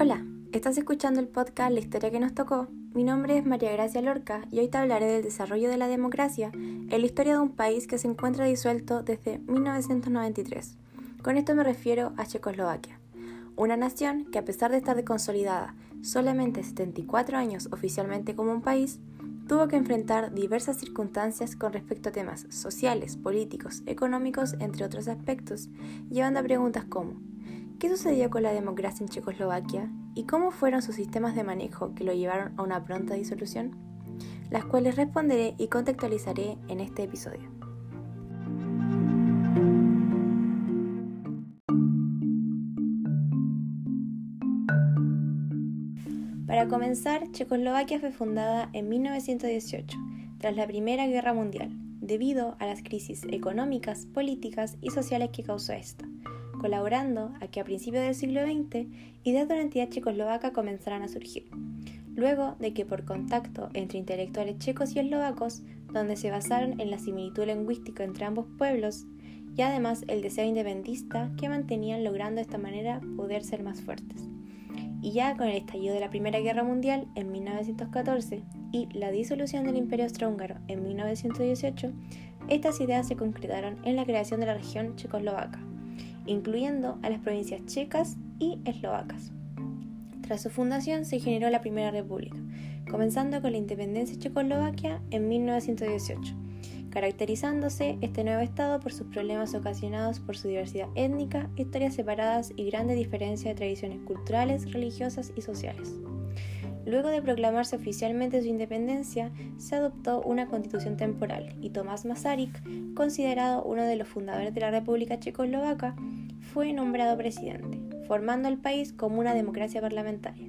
Hola, estás escuchando el podcast La historia que nos tocó. Mi nombre es María Gracia Lorca y hoy te hablaré del desarrollo de la democracia en la historia de un país que se encuentra disuelto desde 1993. Con esto me refiero a Checoslovaquia, una nación que a pesar de estar consolidada solamente 74 años oficialmente como un país, tuvo que enfrentar diversas circunstancias con respecto a temas sociales, políticos, económicos, entre otros aspectos, llevando a preguntas como ¿Qué sucedió con la democracia en Checoslovaquia y cómo fueron sus sistemas de manejo que lo llevaron a una pronta disolución? Las cuales responderé y contextualizaré en este episodio. Para comenzar, Checoslovaquia fue fundada en 1918, tras la Primera Guerra Mundial, debido a las crisis económicas, políticas y sociales que causó esta colaborando a que a principios del siglo XX ideas de una entidad checoslovaca comenzaran a surgir, luego de que por contacto entre intelectuales checos y eslovacos, donde se basaron en la similitud lingüística entre ambos pueblos, y además el deseo independista que mantenían logrando de esta manera poder ser más fuertes. Y ya con el estallido de la Primera Guerra Mundial en 1914 y la disolución del Imperio Austrohúngaro en 1918, estas ideas se concretaron en la creación de la región checoslovaca, incluyendo a las provincias checas y eslovacas. Tras su fundación se generó la Primera República, comenzando con la independencia de Checoslovaquia en 1918, caracterizándose este nuevo Estado por sus problemas ocasionados por su diversidad étnica, historias separadas y grandes diferencias de tradiciones culturales, religiosas y sociales. Luego de proclamarse oficialmente su independencia, se adoptó una constitución temporal y Tomás Masaryk, considerado uno de los fundadores de la República Checoslovaca, fue nombrado presidente, formando al país como una democracia parlamentaria,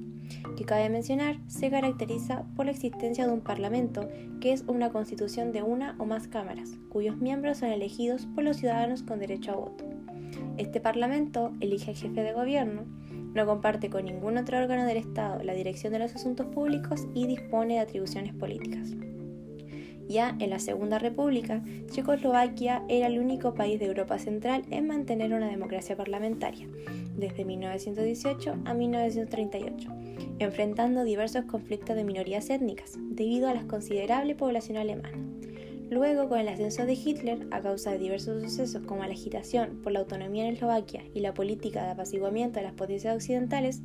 que cabe mencionar se caracteriza por la existencia de un parlamento, que es una constitución de una o más cámaras, cuyos miembros son elegidos por los ciudadanos con derecho a voto. Este parlamento elige al jefe de gobierno, no comparte con ningún otro órgano del Estado la dirección de los asuntos públicos y dispone de atribuciones políticas. Ya en la Segunda República, Checoslovaquia era el único país de Europa Central en mantener una democracia parlamentaria, desde 1918 a 1938, enfrentando diversos conflictos de minorías étnicas, debido a la considerable población alemana. Luego, con el ascenso de Hitler, a causa de diversos sucesos como la agitación por la autonomía en Eslovaquia y la política de apaciguamiento de las potencias occidentales,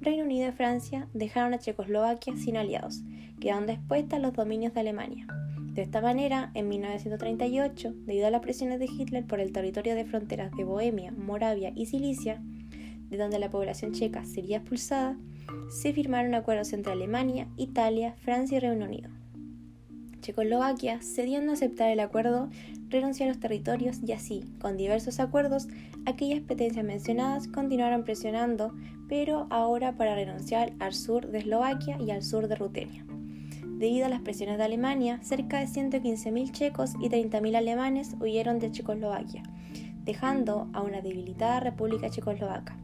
Reino Unido y Francia dejaron a Checoslovaquia sin aliados, quedando expuestas a los dominios de Alemania. De esta manera, en 1938, debido a las presiones de Hitler por el territorio de fronteras de Bohemia, Moravia y Sicilia, de donde la población checa sería expulsada, se firmaron acuerdos entre Alemania, Italia, Francia y Reino Unido. Checoslovaquia, cediendo a aceptar el acuerdo, renunció a los territorios y así, con diversos acuerdos, aquellas potencias mencionadas continuaron presionando, pero ahora para renunciar al sur de Eslovaquia y al sur de Rutenia. Debido a las presiones de Alemania, cerca de 115.000 checos y 30.000 alemanes huyeron de Checoslovaquia, dejando a una debilitada República Checoslovaca.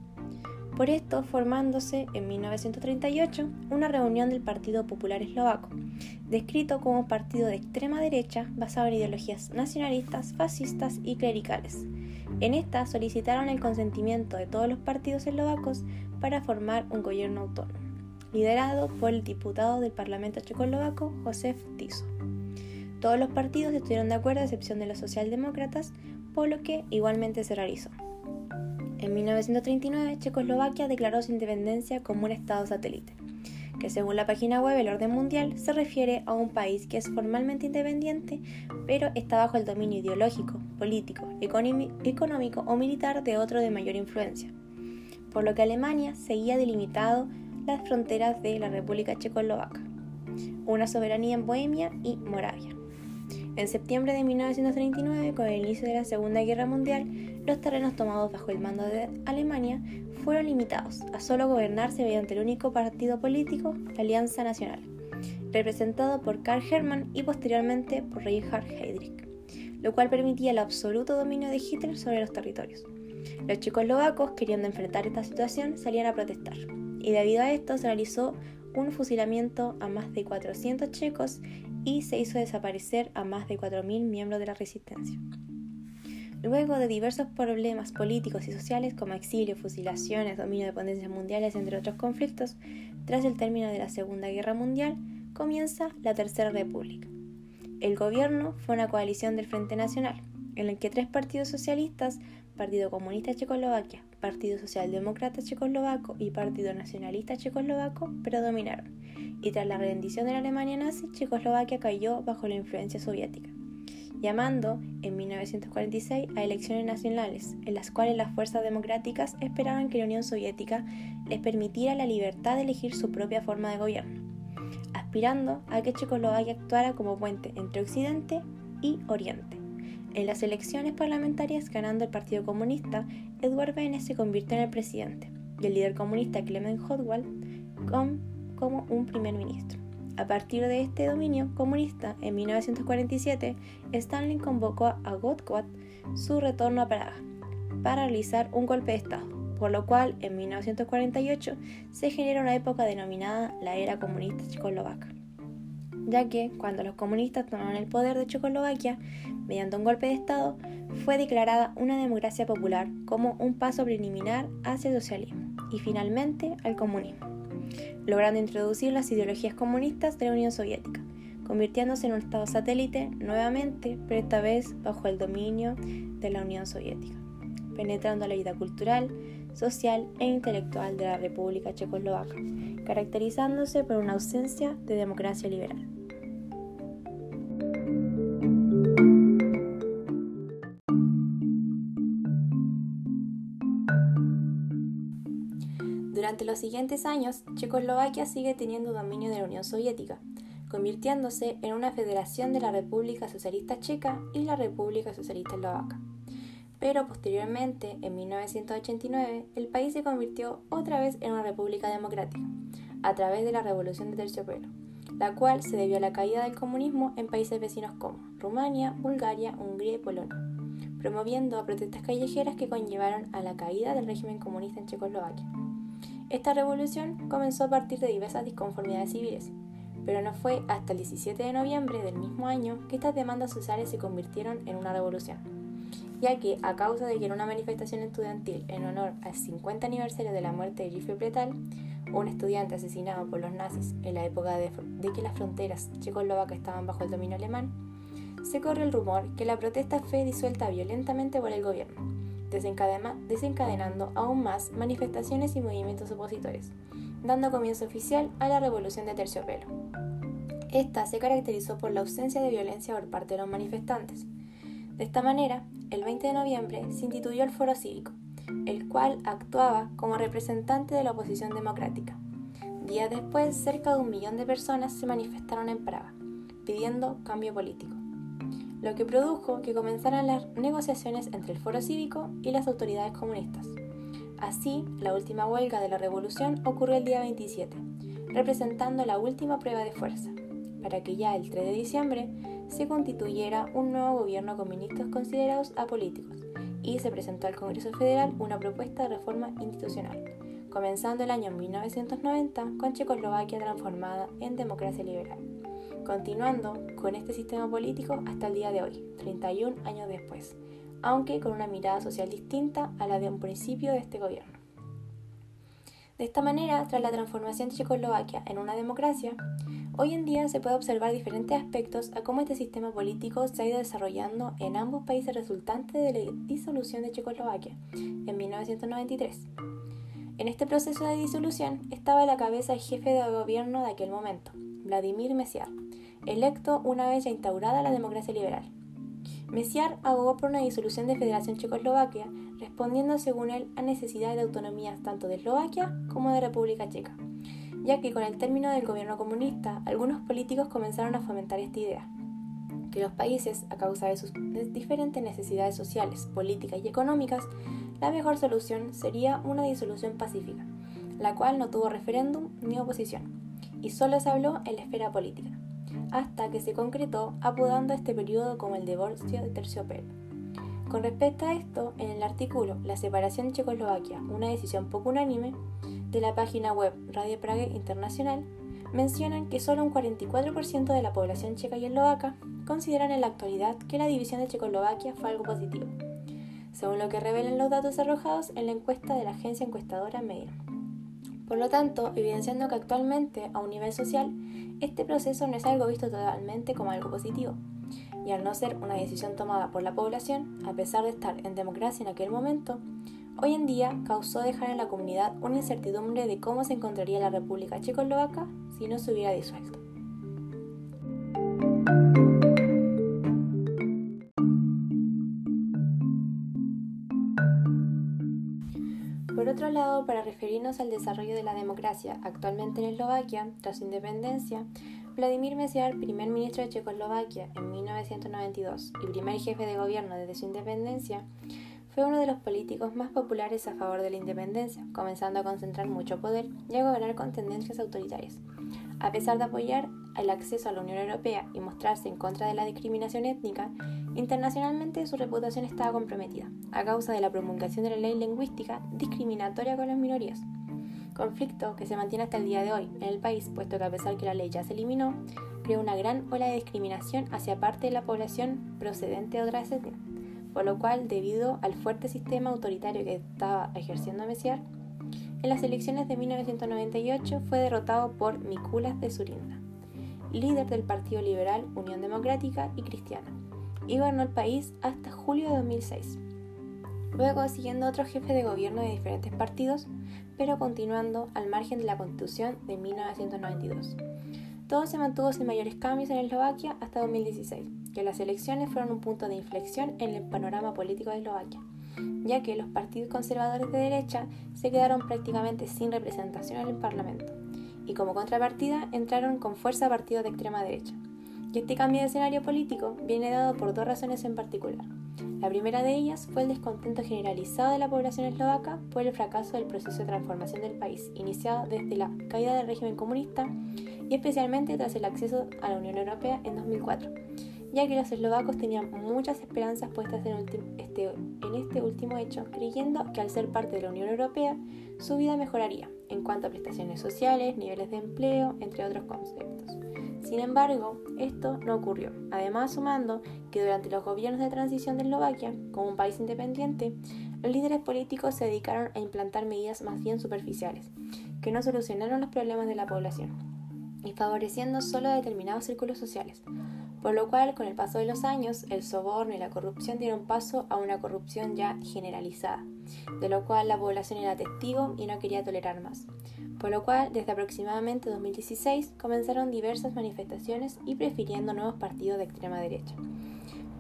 Por esto, formándose en 1938 una reunión del Partido Popular Eslovaco, descrito como partido de extrema derecha basado en ideologías nacionalistas, fascistas y clericales. En esta solicitaron el consentimiento de todos los partidos eslovacos para formar un gobierno autónomo, liderado por el diputado del Parlamento checoslovaco Josef Tiso. Todos los partidos estuvieron de acuerdo a excepción de los socialdemócratas, por lo que igualmente se realizó. En 1939, Checoslovaquia declaró su independencia como un estado satélite que según la página web El Orden Mundial se refiere a un país que es formalmente independiente, pero está bajo el dominio ideológico, político, económico o militar de otro de mayor influencia, por lo que Alemania seguía delimitado las fronteras de la República Checoslovaca, una soberanía en Bohemia y Moravia. En septiembre de 1939, con el inicio de la Segunda Guerra Mundial, los terrenos tomados bajo el mando de Alemania fueron limitados a solo gobernarse mediante el único partido político, la Alianza Nacional, representado por Karl Hermann y posteriormente por Reinhard Heydrich, lo cual permitía el absoluto dominio de Hitler sobre los territorios. Los checoslovacos, queriendo enfrentar esta situación, salían a protestar, y debido a esto se realizó un fusilamiento a más de 400 checos y se hizo desaparecer a más de 4.000 miembros de la resistencia. Luego de diversos problemas políticos y sociales como exilio, fusilaciones, dominio de potencias mundiales, entre otros conflictos, tras el término de la Segunda Guerra Mundial, comienza la Tercera República. El gobierno fue una coalición del Frente Nacional, en el que tres partidos socialistas, Partido Comunista Checoslovaquia, Partido Socialdemócrata Checoslovaco y Partido Nacionalista Checoslovaco predominaron, y tras la rendición de la Alemania nazi, Checoslovaquia cayó bajo la influencia soviética llamando en 1946 a elecciones nacionales, en las cuales las fuerzas democráticas esperaban que la Unión Soviética les permitiera la libertad de elegir su propia forma de gobierno, aspirando a que Checoslovaquia actuara como puente entre Occidente y Oriente. En las elecciones parlamentarias, ganando el Partido Comunista, Eduard Benes se convirtió en el presidente y el líder comunista Clement Hotwald como un primer ministro. A partir de este dominio comunista, en 1947, Stalin convocó a Gotkwat su retorno a Praga para realizar un golpe de Estado, por lo cual en 1948 se genera una época denominada la era comunista checoslovaca, ya que cuando los comunistas tomaron el poder de Checoslovaquia mediante un golpe de Estado, fue declarada una democracia popular como un paso preliminar hacia el socialismo y finalmente al comunismo logrando introducir las ideologías comunistas de la Unión Soviética, convirtiéndose en un Estado satélite nuevamente, pero esta vez bajo el dominio de la Unión Soviética, penetrando la vida cultural, social e intelectual de la República Checoslovaca, caracterizándose por una ausencia de democracia liberal. Durante los siguientes años, Checoslovaquia sigue teniendo dominio de la Unión Soviética, convirtiéndose en una federación de la República Socialista Checa y la República Socialista Eslovaca. Pero posteriormente, en 1989, el país se convirtió otra vez en una república democrática, a través de la Revolución de Terciopelo, la cual se debió a la caída del comunismo en países vecinos como Rumania, Bulgaria, Hungría y Polonia, promoviendo protestas callejeras que conllevaron a la caída del régimen comunista en Checoslovaquia. Esta revolución comenzó a partir de diversas disconformidades civiles, pero no fue hasta el 17 de noviembre del mismo año que estas demandas sociales se convirtieron en una revolución, ya que a causa de que en una manifestación estudiantil en honor al 50 aniversario de la muerte de Giffey Pretal, un estudiante asesinado por los nazis en la época de, de que las fronteras checoslovacas estaban bajo el dominio alemán, se corre el rumor que la protesta fue disuelta violentamente por el gobierno, desencadenando aún más manifestaciones y movimientos opositores, dando comienzo oficial a la Revolución de Terciopelo. Esta se caracterizó por la ausencia de violencia por parte de los manifestantes. De esta manera, el 20 de noviembre se instituyó el Foro Cívico, el cual actuaba como representante de la oposición democrática. Días después, cerca de un millón de personas se manifestaron en Praga, pidiendo cambio político lo que produjo que comenzaran las negociaciones entre el Foro Cívico y las autoridades comunistas. Así, la última huelga de la revolución ocurrió el día 27, representando la última prueba de fuerza, para que ya el 3 de diciembre se constituyera un nuevo gobierno con ministros considerados apolíticos y se presentó al Congreso Federal una propuesta de reforma institucional, comenzando el año 1990 con Checoslovaquia transformada en democracia liberal continuando con este sistema político hasta el día de hoy, 31 años después, aunque con una mirada social distinta a la de un principio de este gobierno. De esta manera, tras la transformación de Checoslovaquia en una democracia, hoy en día se puede observar diferentes aspectos a cómo este sistema político se ha ido desarrollando en ambos países resultantes de la disolución de Checoslovaquia en 1993. En este proceso de disolución estaba a la cabeza el jefe de gobierno de aquel momento, Vladimir Messiar, electo una vez ya instaurada la democracia liberal. Messiar abogó por una disolución de Federación Checoslovaquia, respondiendo según él a necesidades de autonomía tanto de Eslovaquia como de República Checa, ya que con el término del gobierno comunista, algunos políticos comenzaron a fomentar esta idea, que los países, a causa de sus diferentes necesidades sociales, políticas y económicas, la mejor solución sería una disolución pacífica, la cual no tuvo referéndum ni oposición, y solo se habló en la esfera política hasta que se concretó apodando este periodo como el divorcio de terciopelo. Con respecto a esto, en el artículo La separación de Checoslovaquia, una decisión poco unánime, de la página web Radio Prague Internacional, mencionan que solo un 44% de la población checa y eslovaca consideran en la actualidad que la división de Checoslovaquia fue algo positivo, según lo que revelan los datos arrojados en la encuesta de la agencia encuestadora Media. Por lo tanto, evidenciando que actualmente, a un nivel social, este proceso no es algo visto totalmente como algo positivo, y al no ser una decisión tomada por la población, a pesar de estar en democracia en aquel momento, hoy en día causó dejar en la comunidad una incertidumbre de cómo se encontraría la República Checoslovaca si no se hubiera disuelto. Por otro lado, para referirnos al desarrollo de la democracia actualmente en Eslovaquia, tras su independencia, Vladimir Mesiar, primer ministro de Checoslovaquia en 1992 y primer jefe de gobierno desde su independencia, fue uno de los políticos más populares a favor de la independencia, comenzando a concentrar mucho poder y a gobernar con tendencias autoritarias. A pesar de apoyar el acceso a la Unión Europea y mostrarse en contra de la discriminación étnica, internacionalmente su reputación estaba comprometida, a causa de la promulgación de la ley lingüística discriminatoria con las minorías. Conflicto que se mantiene hasta el día de hoy en el país, puesto que a pesar que la ley ya se eliminó, creó una gran ola de discriminación hacia parte de la población procedente de otras etnias, por lo cual, debido al fuerte sistema autoritario que estaba ejerciendo Messiar, en las elecciones de 1998 fue derrotado por Mikulas de Surinda, líder del Partido Liberal Unión Democrática y Cristiana, y gobernó el país hasta julio de 2006. Luego siguiendo otros jefes de gobierno de diferentes partidos, pero continuando al margen de la Constitución de 1992. Todo se mantuvo sin mayores cambios en Eslovaquia hasta 2016, que las elecciones fueron un punto de inflexión en el panorama político de Eslovaquia ya que los partidos conservadores de derecha se quedaron prácticamente sin representación en el Parlamento, y como contrapartida entraron con fuerza partidos de extrema derecha. Y este cambio de escenario político viene dado por dos razones en particular. La primera de ellas fue el descontento generalizado de la población eslovaca por el fracaso del proceso de transformación del país, iniciado desde la caída del régimen comunista y especialmente tras el acceso a la Unión Europea en 2004 ya que los eslovacos tenían muchas esperanzas puestas en, este, en este último hecho, creyendo que al ser parte de la Unión Europea, su vida mejoraría en cuanto a prestaciones sociales, niveles de empleo, entre otros conceptos. Sin embargo, esto no ocurrió, además sumando que durante los gobiernos de transición de Eslovaquia, como un país independiente, los líderes políticos se dedicaron a implantar medidas más bien superficiales, que no solucionaron los problemas de la población, y favoreciendo solo determinados círculos sociales, por lo cual con el paso de los años el soborno y la corrupción dieron paso a una corrupción ya generalizada, de lo cual la población era testigo y no quería tolerar más. Por lo cual, desde aproximadamente 2016 comenzaron diversas manifestaciones y prefiriendo nuevos partidos de extrema derecha.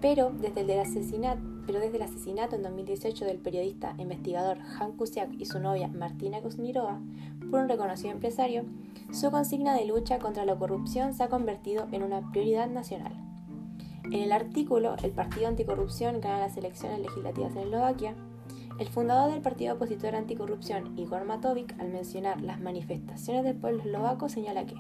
Pero desde el, asesinato, pero desde el asesinato en 2018 del periodista e investigador Han Kusiak y su novia Martina Kuznirova por un reconocido empresario, su consigna de lucha contra la corrupción se ha convertido en una prioridad nacional. En el artículo El Partido Anticorrupción gana las elecciones legislativas en Eslovaquia, el fundador del Partido Opositor Anticorrupción, Igor Matovic, al mencionar las manifestaciones del pueblo eslovaco, señala que,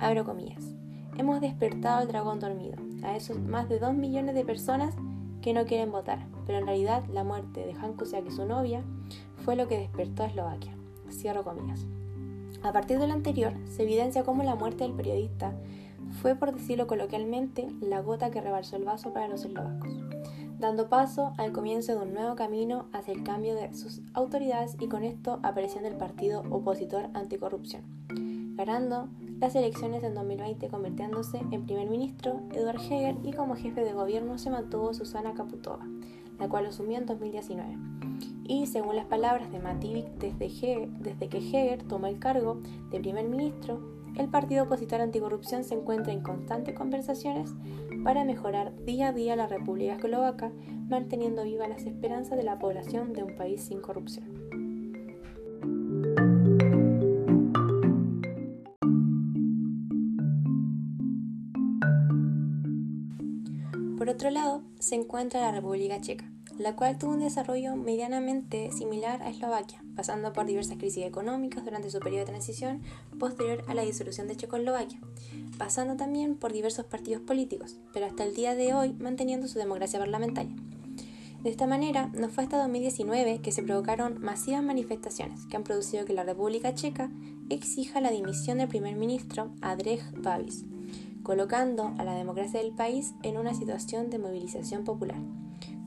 abro comillas, hemos despertado al dragón dormido, a esos más de 2 millones de personas que no quieren votar, pero en realidad la muerte de Han Kusiak y su novia fue lo que despertó a Eslovaquia. Cierro comillas. A partir de lo anterior, se evidencia cómo la muerte del periodista fue, por decirlo coloquialmente, la gota que rebalsó el vaso para los eslovacos, dando paso al comienzo de un nuevo camino hacia el cambio de sus autoridades y con esto apareciendo el partido opositor anticorrupción, ganando las elecciones en 2020 convirtiéndose en primer ministro Eduard Heger y como jefe de gobierno se mantuvo Susana Kaputova, la cual asumió en 2019 y según las palabras de Mativic, desde, desde que Heger tomó el cargo de primer ministro, el partido opositor anticorrupción se encuentra en constantes conversaciones para mejorar día a día la República Eslovaca, manteniendo vivas las esperanzas de la población de un país sin corrupción. Por otro lado, se encuentra la República Checa, la cual tuvo un desarrollo medianamente similar a Eslovaquia, pasando por diversas crisis económicas durante su periodo de transición posterior a la disolución de Checoslovaquia, pasando también por diversos partidos políticos, pero hasta el día de hoy manteniendo su democracia parlamentaria. De esta manera, no fue hasta 2019 que se provocaron masivas manifestaciones que han producido que la República Checa exija la dimisión del primer ministro Andrej Babis, colocando a la democracia del país en una situación de movilización popular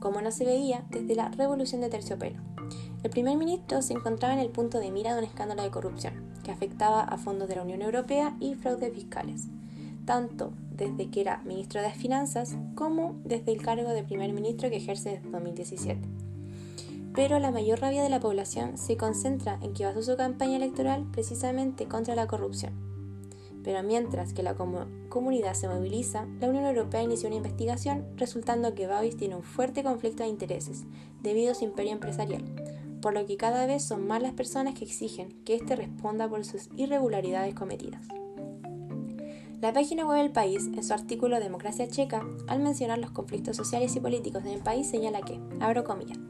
como no se veía desde la Revolución de Terciopelo. El primer ministro se encontraba en el punto de mira de un escándalo de corrupción que afectaba a fondos de la Unión Europea y fraudes fiscales, tanto desde que era ministro de Finanzas como desde el cargo de primer ministro que ejerce desde 2017. Pero la mayor rabia de la población se concentra en que basó su campaña electoral precisamente contra la corrupción. Pero mientras que la comunidad se moviliza, la Unión Europea inició una investigación resultando que Babis tiene un fuerte conflicto de intereses debido a su imperio empresarial, por lo que cada vez son más las personas que exigen que éste responda por sus irregularidades cometidas. La página web del país, en su artículo Democracia Checa, al mencionar los conflictos sociales y políticos en el país, señala que, abro comillas,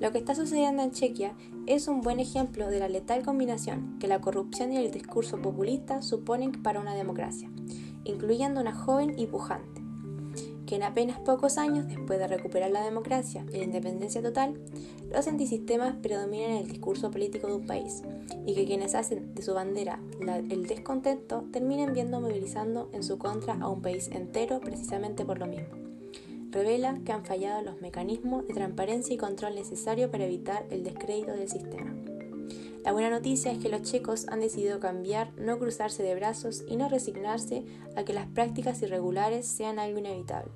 lo que está sucediendo en Chequia es un buen ejemplo de la letal combinación que la corrupción y el discurso populista suponen para una democracia, incluyendo una joven y pujante, que en apenas pocos años después de recuperar la democracia y la independencia total, los antisistemas predominan en el discurso político de un país y que quienes hacen de su bandera el descontento terminen viendo movilizando en su contra a un país entero precisamente por lo mismo revela que han fallado los mecanismos de transparencia y control necesarios para evitar el descrédito del sistema. La buena noticia es que los checos han decidido cambiar, no cruzarse de brazos y no resignarse a que las prácticas irregulares sean algo inevitable.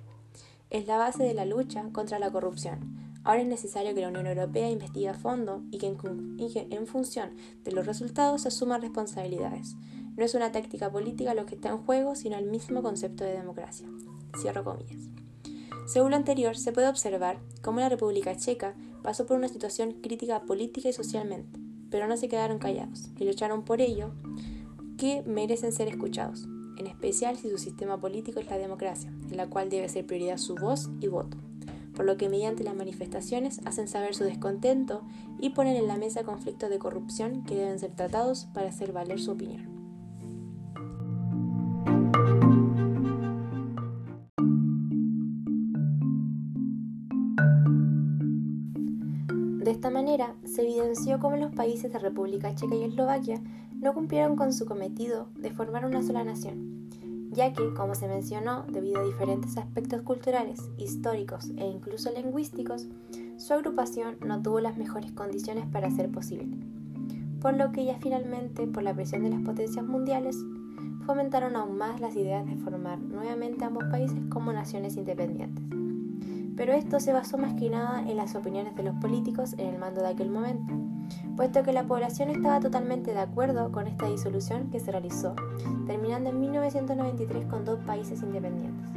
Es la base de la lucha contra la corrupción. Ahora es necesario que la Unión Europea investigue a fondo y que en, y que en función de los resultados asuma responsabilidades. No es una táctica política lo que está en juego, sino el mismo concepto de democracia. Cierro comillas. Según lo anterior, se puede observar cómo la República Checa pasó por una situación crítica política y socialmente, pero no se quedaron callados y lucharon por ello que merecen ser escuchados, en especial si su sistema político es la democracia, en la cual debe ser prioridad su voz y voto, por lo que mediante las manifestaciones hacen saber su descontento y ponen en la mesa conflictos de corrupción que deben ser tratados para hacer valer su opinión. Se evidenció cómo los países de República Checa y Eslovaquia no cumplieron con su cometido de formar una sola nación, ya que, como se mencionó, debido a diferentes aspectos culturales, históricos e incluso lingüísticos, su agrupación no tuvo las mejores condiciones para ser posible, por lo que ya finalmente, por la presión de las potencias mundiales, fomentaron aún más las ideas de formar nuevamente ambos países como naciones independientes pero esto se basó más que nada en las opiniones de los políticos en el mando de aquel momento, puesto que la población estaba totalmente de acuerdo con esta disolución que se realizó, terminando en 1993 con dos países independientes,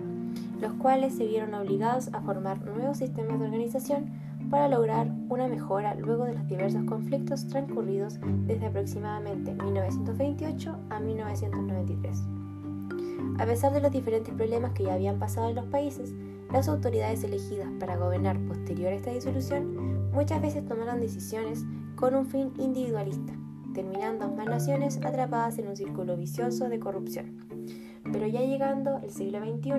los cuales se vieron obligados a formar nuevos sistemas de organización para lograr una mejora luego de los diversos conflictos transcurridos desde aproximadamente 1928 a 1993. A pesar de los diferentes problemas que ya habían pasado en los países, las autoridades elegidas para gobernar posterior a esta disolución muchas veces tomaron decisiones con un fin individualista, terminando ambas naciones atrapadas en un círculo vicioso de corrupción. Pero ya llegando el siglo XXI,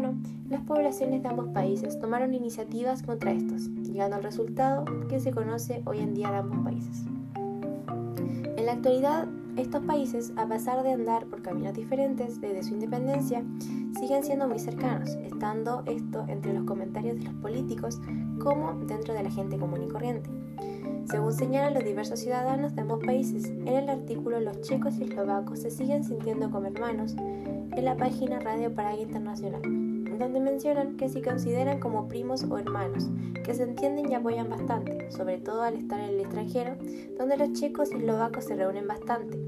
las poblaciones de ambos países tomaron iniciativas contra estos, llegando al resultado que se conoce hoy en día de ambos países. En la actualidad, estos países, a pesar de andar por caminos diferentes desde su independencia, siguen siendo muy cercanos, estando esto entre los comentarios de los políticos como dentro de la gente común y corriente. Según señalan los diversos ciudadanos de ambos países, en el artículo los checos y eslovacos se siguen sintiendo como hermanos en la página Radio Praga Internacional donde mencionan que se consideran como primos o hermanos, que se entienden y apoyan bastante, sobre todo al estar en el extranjero, donde los checos y eslovacos se reúnen bastante,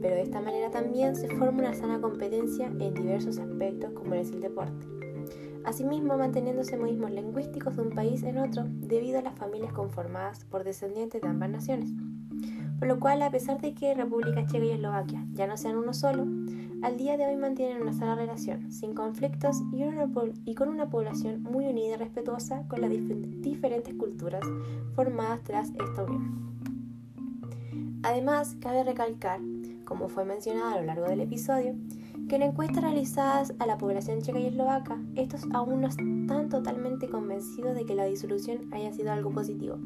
pero de esta manera también se forma una sana competencia en diversos aspectos como es el deporte. Asimismo, manteniéndose modismos lingüísticos de un país en otro debido a las familias conformadas por descendientes de ambas naciones. Por lo cual, a pesar de que República Checa y Eslovaquia ya no sean uno solo, al día de hoy mantienen una sana relación, sin conflictos y, con una población muy unida y respetuosa con las diferentes culturas formadas tras esta unión. Además, cabe recalcar, como fue mencionado a lo largo del episodio, que en encuestas realizadas a la población checa y eslovaca, estos aún no están totalmente convencidos de que la disolución haya sido algo positivo.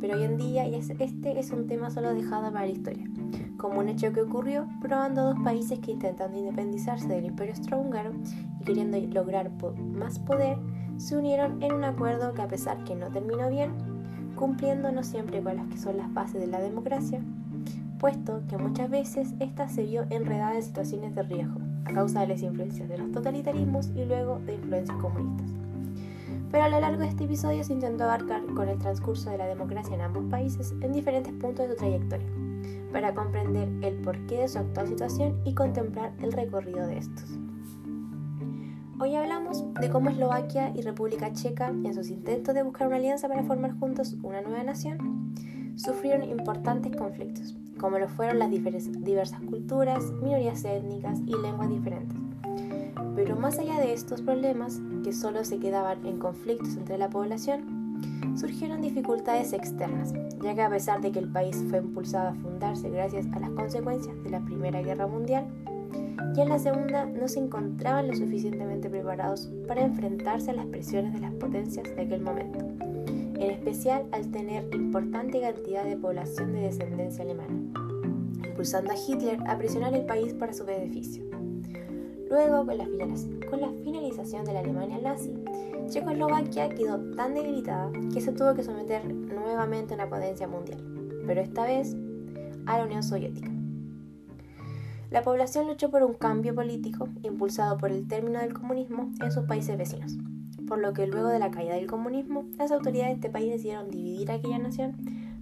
Pero hoy en día este es un tema solo dejado para la historia como un hecho que ocurrió probando dos países que intentando independizarse del imperio austrohúngaro y queriendo lograr más poder, se unieron en un acuerdo que a pesar que no terminó bien, cumpliendo no siempre con las que son las bases de la democracia, puesto que muchas veces ésta se vio enredada en situaciones de riesgo a causa de las influencias de los totalitarismos y luego de influencias comunistas. Pero a lo largo de este episodio se intentó abarcar con el transcurso de la democracia en ambos países en diferentes puntos de su trayectoria, para comprender el porqué de su actual situación y contemplar el recorrido de estos. Hoy hablamos de cómo Eslovaquia y República Checa, en sus intentos de buscar una alianza para formar juntos una nueva nación, sufrieron importantes conflictos, como lo fueron las diversas culturas, minorías étnicas y lenguas diferentes. Pero más allá de estos problemas, que solo se quedaban en conflictos entre la población, surgieron dificultades externas, ya que a pesar de que el país fue impulsado a fundarse gracias a las consecuencias de la Primera Guerra Mundial, ya en la Segunda no se encontraban lo suficientemente preparados para enfrentarse a las presiones de las potencias de aquel momento en especial al tener importante cantidad de población de descendencia alemana, impulsando a Hitler a presionar el país para su beneficio. Luego, con la, finalización de la Alemania nazi, Checoslovaquia quedó tan debilitada que se tuvo que someter nuevamente a una potencia mundial, pero esta vez a la Unión Soviética. La población luchó por un cambio político impulsado por el término del comunismo en sus países vecinos por lo que luego de la caída del comunismo, las autoridades de este país decidieron dividir aquella nación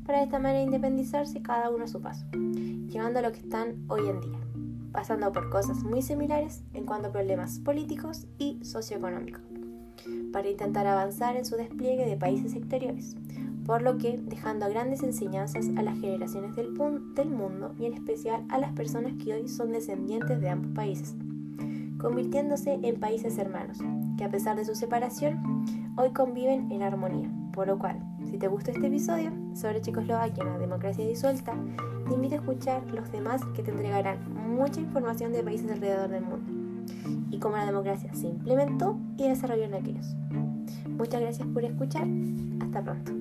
para de esta manera independizarse cada uno a su paso, llegando a lo que están hoy en día, pasando por cosas muy similares en cuanto a problemas políticos y socioeconómicos, para intentar avanzar en su despliegue de países exteriores, por lo que dejando grandes enseñanzas a las generaciones del, del mundo y en especial a las personas que hoy son descendientes de ambos países, convirtiéndose en países hermanos, que a pesar de su separación, hoy conviven en armonía. Por lo cual, si te gustó este episodio sobre Checoslovaquia, una democracia disuelta, te invito a escuchar los demás que te entregarán mucha información de países alrededor del mundo y cómo la democracia se implementó y desarrolló en aquellos. Muchas gracias por escuchar. Hasta pronto.